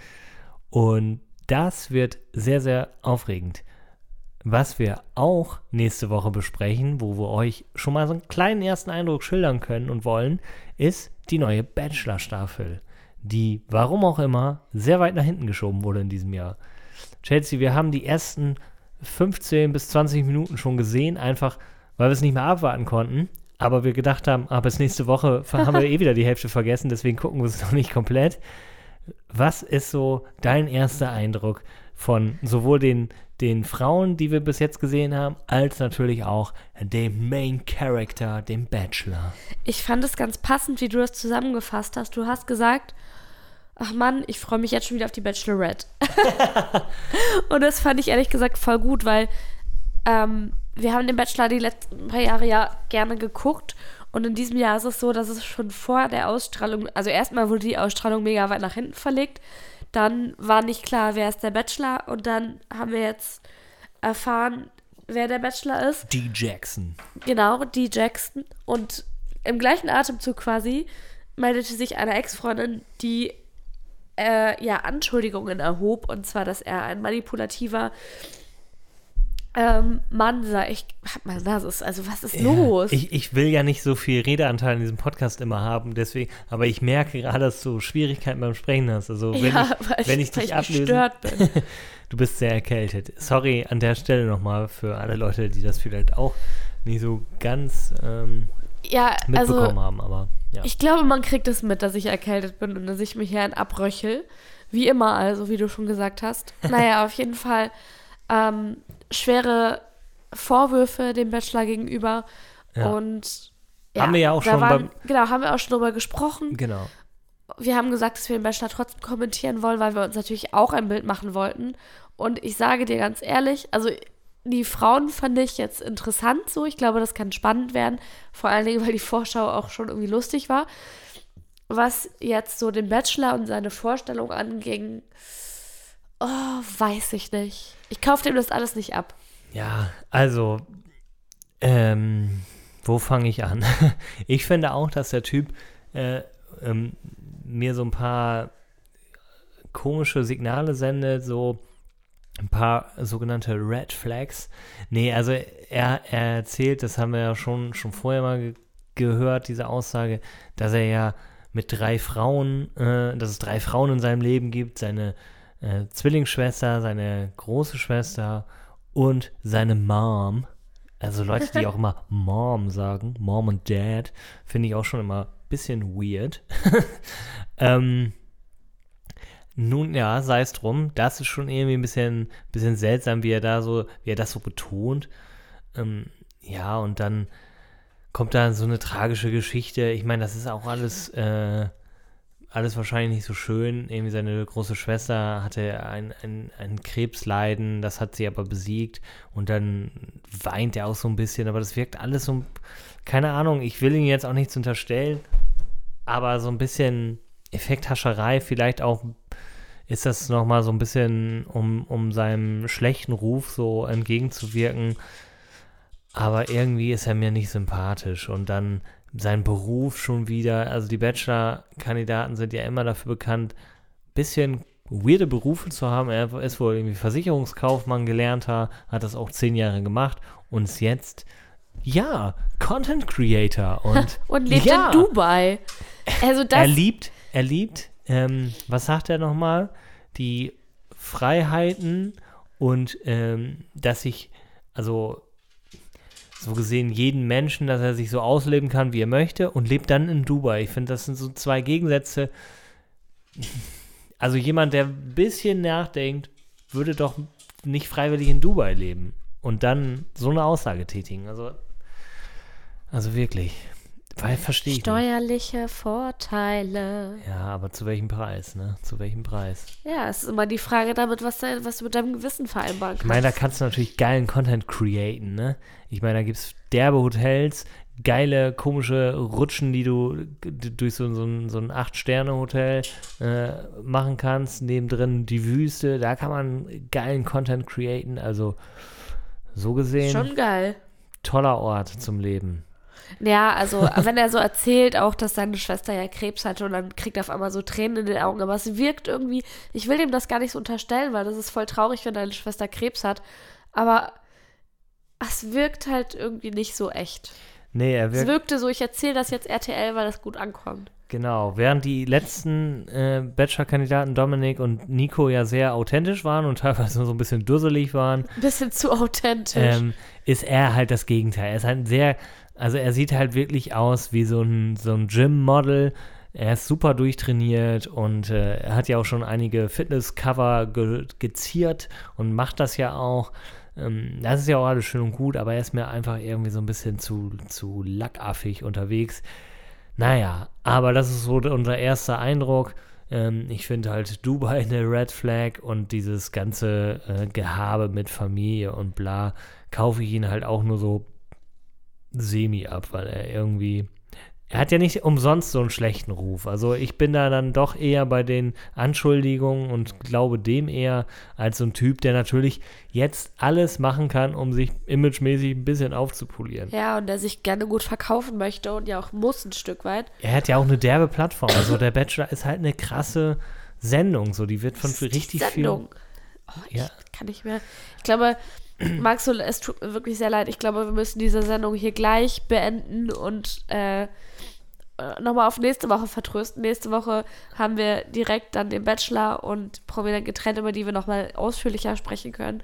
Und das wird sehr, sehr aufregend. Was wir auch nächste Woche besprechen, wo wir euch schon mal so einen kleinen ersten Eindruck schildern können und wollen, ist die neue Bachelor-Staffel, die, warum auch immer, sehr weit nach hinten geschoben wurde in diesem Jahr. Chelsea, wir haben die ersten 15 bis 20 Minuten schon gesehen, einfach weil wir es nicht mehr abwarten konnten. Aber wir gedacht haben, ah, bis nächste Woche haben wir eh wieder die Hälfte vergessen, deswegen gucken wir es noch nicht komplett. Was ist so dein erster Eindruck von sowohl den, den Frauen, die wir bis jetzt gesehen haben, als natürlich auch dem Main Character, dem Bachelor? Ich fand es ganz passend, wie du das zusammengefasst hast. Du hast gesagt, ach Mann, ich freue mich jetzt schon wieder auf die Bachelorette. und das fand ich ehrlich gesagt voll gut, weil ähm, wir haben den Bachelor die letzten paar Jahre ja gerne geguckt. Und in diesem Jahr ist es so, dass es schon vor der Ausstrahlung, also erstmal wurde die Ausstrahlung mega weit nach hinten verlegt. Dann war nicht klar, wer ist der Bachelor. Und dann haben wir jetzt erfahren, wer der Bachelor ist. D. Jackson. Genau, D. Jackson. Und im gleichen Atemzug quasi meldete sich eine Ex-Freundin, die äh, ja Anschuldigungen erhob. Und zwar, dass er ein manipulativer ähm, Mann sei. Ich hab mal das also was ist Ja, los? Ich, ich will ja nicht so viel Redeanteil in diesem Podcast immer haben, deswegen, aber ich merke gerade, dass du Schwierigkeiten beim Sprechen hast. Also wenn ja, ich, weil wenn ich, ich weil dich ich ablöse, gestört bin. du bist sehr erkältet. Sorry an der Stelle nochmal für alle Leute, die das vielleicht auch nicht so ganz ähm, Ja, mitbekommen also haben, aber ja. ich glaube, man kriegt es mit, dass ich erkältet bin und dass ich mich hier ein abröchel. Wie immer, also wie du schon gesagt hast. Naja, auf jeden Fall ähm, schwere Vorwürfe dem Bachelor gegenüber. Ja. Und Haben wir ja auch schon waren, Genau, haben wir auch schon drüber gesprochen. genau. wir haben gesagt, dass wir den Bachelor trotzdem kommentieren wollen, weil wir uns natürlich auch ein Bild machen wollten. Und ich sage dir ganz ehrlich, also die Frauen fand ich jetzt interessant so. Ich glaube, das kann spannend werden. Vor allen Dingen, weil die Vorschau auch schon irgendwie lustig war. Was jetzt so den Bachelor und seine Vorstellung anging, oh, weiß ich nicht. Ich kaufe dem das alles nicht ab. Ja, also, ähm, wo fange ich an? ich finde auch, dass der Typ äh, ähm, mir so ein paar komische Signale sendet, so ein paar sogenannte Red Flags. Nee, also er, er erzählt, das haben wir ja schon, schon vorher mal ge gehört, diese Aussage, dass er ja mit drei Frauen, äh, dass es drei Frauen in seinem Leben gibt, seine äh, Zwillingsschwester, seine große Schwester und seine Mom. Also Leute, die auch immer Mom sagen, Mom und Dad, finde ich auch schon immer ein bisschen weird. ähm, nun ja, sei es drum, das ist schon irgendwie ein bisschen, bisschen seltsam, wie er da so, wie er das so betont. Ähm, ja, und dann kommt da so eine tragische Geschichte. Ich meine, das ist auch alles, äh, alles wahrscheinlich nicht so schön. Irgendwie seine große Schwester hatte ein, ein, ein Krebsleiden, das hat sie aber besiegt und dann weint er auch so ein bisschen, aber das wirkt alles so, keine Ahnung, ich will ihn jetzt auch nichts unterstellen, aber so ein bisschen Effekthascherei, vielleicht auch ist das nochmal so ein bisschen, um, um seinem schlechten Ruf so entgegenzuwirken. Aber irgendwie ist er mir nicht sympathisch. Und dann sein Beruf schon wieder. Also die Bachelor-Kandidaten sind ja immer dafür bekannt, bisschen weirde Berufe zu haben. Er ist wohl irgendwie Versicherungskaufmann gelernter, hat das auch zehn Jahre gemacht und ist jetzt, ja, Content Creator. Und, Und lebt ja, in Dubai. Also das. er liebt, er liebt, ähm, was sagt er nochmal? Die Freiheiten und ähm, dass sich, also so gesehen, jeden Menschen, dass er sich so ausleben kann, wie er möchte und lebt dann in Dubai. Ich finde, das sind so zwei Gegensätze. Also jemand, der ein bisschen nachdenkt, würde doch nicht freiwillig in Dubai leben und dann so eine Aussage tätigen. Also, also wirklich. Weil verstehe ich nicht. Steuerliche Vorteile. Ja, aber zu welchem Preis, ne? Zu welchem Preis? Ja, es ist immer die Frage damit, was, de- was du mit deinem Gewissen vereinbaren Ich kannst. meine, da kannst du natürlich geilen Content createn, ne? Ich meine, da gibt es derbe Hotels, geile, komische Rutschen, die du durch so, so ein, so ein Acht-Sterne-Hotel äh, machen kannst. Nebendrin die Wüste, da kann man geilen Content createn. Also, so gesehen, Schon geil. toller Ort zum Leben. Ja, also wenn er so erzählt auch, dass seine Schwester ja Krebs hatte und dann kriegt er auf einmal so Tränen in den Augen, aber es wirkt irgendwie, ich will dem das gar nicht so unterstellen, weil das ist voll traurig, wenn deine Schwester Krebs hat, aber es wirkt halt irgendwie nicht so echt. Nee, er Es wirkt, wirkte so, ich erzähle das jetzt RTL, weil das gut ankommt. genau. Während die letzten äh, Bachelor-Kandidaten Dominik und Nico ja sehr authentisch waren und teilweise so ein bisschen dusselig waren, Ein bisschen zu authentisch. ähm, ist er halt das Gegenteil. Er ist halt ein sehr, also er sieht halt wirklich aus wie so ein, so ein Gym-Model. Er ist super durchtrainiert und äh, er hat ja auch schon einige Fitness-Cover ge geziert und macht das ja auch. Ähm, das ist ja auch alles schön und gut, aber er ist mir einfach irgendwie so ein bisschen zu, zu lackaffig unterwegs. Naja, aber das ist so unser erster Eindruck. Ähm, ich finde halt Dubai eine Red Flag und dieses ganze äh, Gehabe mit Familie und bla, kaufe ich ihn halt auch nur so semi ab, weil er irgendwie. Er hat ja nicht umsonst so einen schlechten Ruf. Also ich bin da dann doch eher bei den Anschuldigungen und glaube dem eher als so ein Typ, der natürlich jetzt alles machen kann, um sich imagemäßig ein bisschen aufzupolieren. ja, und der sich gerne gut verkaufen möchte und ja auch muss ein Stück weit. Er hat ja auch eine derbe Plattform. Also der Bachelor ist halt eine krasse Sendung. So, die wird von Die richtig Sendung. Oh, ich Ja. kann nicht mehr. Ich glaube, Max, es tut mir wirklich sehr leid. Ich glaube, wir müssen diese Sendung hier gleich beenden und äh, nochmal auf nächste Woche vertrösten. Nächste Woche haben wir direkt dann den Bachelor und prominent getrennt, über die wir nochmal ausführlicher sprechen können.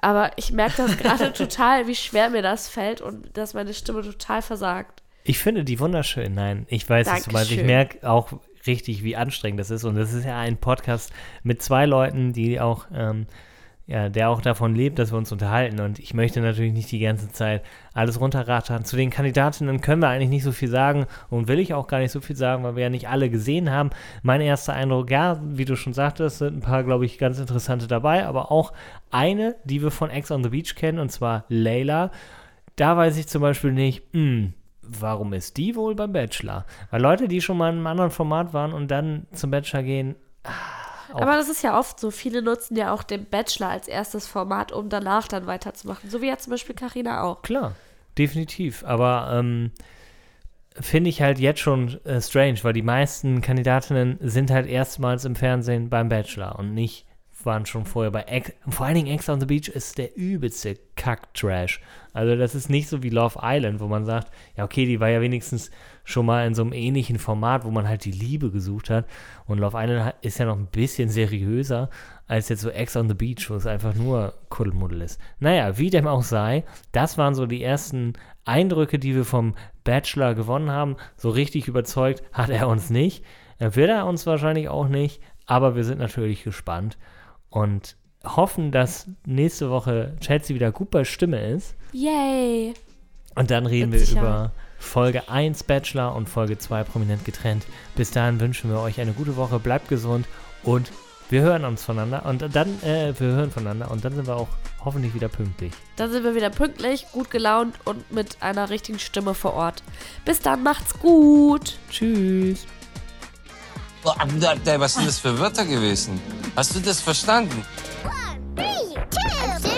Aber ich merke das gerade total, wie schwer mir das fällt und dass meine Stimme total versagt. Ich finde die wunderschön. Nein, ich weiß es, weil ich merke auch richtig, wie anstrengend das ist. Und das ist ja ein Podcast mit zwei Leuten, die auch, ähm, ja, der auch davon lebt, dass wir uns unterhalten. Und ich möchte natürlich nicht die ganze Zeit alles runterrattern. Zu den Kandidatinnen können wir eigentlich nicht so viel sagen und will ich auch gar nicht so viel sagen, weil wir ja nicht alle gesehen haben. Mein erster Eindruck, ja, wie du schon sagtest, sind ein paar, glaube ich, ganz interessante dabei, aber auch eine, die wir von Ex on the Beach kennen, und zwar Layla. Da weiß ich zum Beispiel nicht, hm, warum ist die wohl beim Bachelor? Weil Leute, die schon mal in einem anderen Format waren und dann zum Bachelor gehen, Auch. Aber das ist ja oft so. Viele nutzen ja auch den Bachelor als erstes Format, um danach dann weiterzumachen. So wie ja zum Beispiel Carina auch. klar, definitiv. Aber ähm, finde ich halt jetzt schon äh, strange, weil die meisten Kandidatinnen sind halt erstmals im Fernsehen beim Bachelor und nicht waren schon vorher bei Ex vor allen Dingen Ex on the Beach ist der übelste Kack-Trash. Also das ist nicht so wie Love Island, wo man sagt, ja okay, die war ja wenigstens schon mal in so einem ähnlichen Format, wo man halt die Liebe gesucht hat. Und Love Island ist ja noch ein bisschen seriöser als jetzt so Ex on the Beach, wo es einfach nur Kuddelmuddel ist. Naja, wie dem auch sei, das waren so die ersten Eindrücke, die wir vom Bachelor gewonnen haben. So richtig überzeugt hat er uns nicht. Äh, Wird er uns wahrscheinlich auch nicht, aber wir sind natürlich gespannt und hoffen, dass nächste Woche Chelsea wieder gut bei Stimme ist. Yay! Und dann reden Mit wir über Folge 1 Bachelor und Folge 2 prominent getrennt. Bis dahin wünschen wir euch eine gute Woche, bleibt gesund und wir hören uns voneinander und dann, äh, wir hören voneinander und dann sind wir auch hoffentlich wieder pünktlich. Dann sind wir wieder pünktlich, gut gelaunt und mit einer richtigen Stimme vor Ort. Bis dann, macht's gut! Tschüss. Was sind das für Wörter gewesen? Hast du das verstanden? One, three, two, three.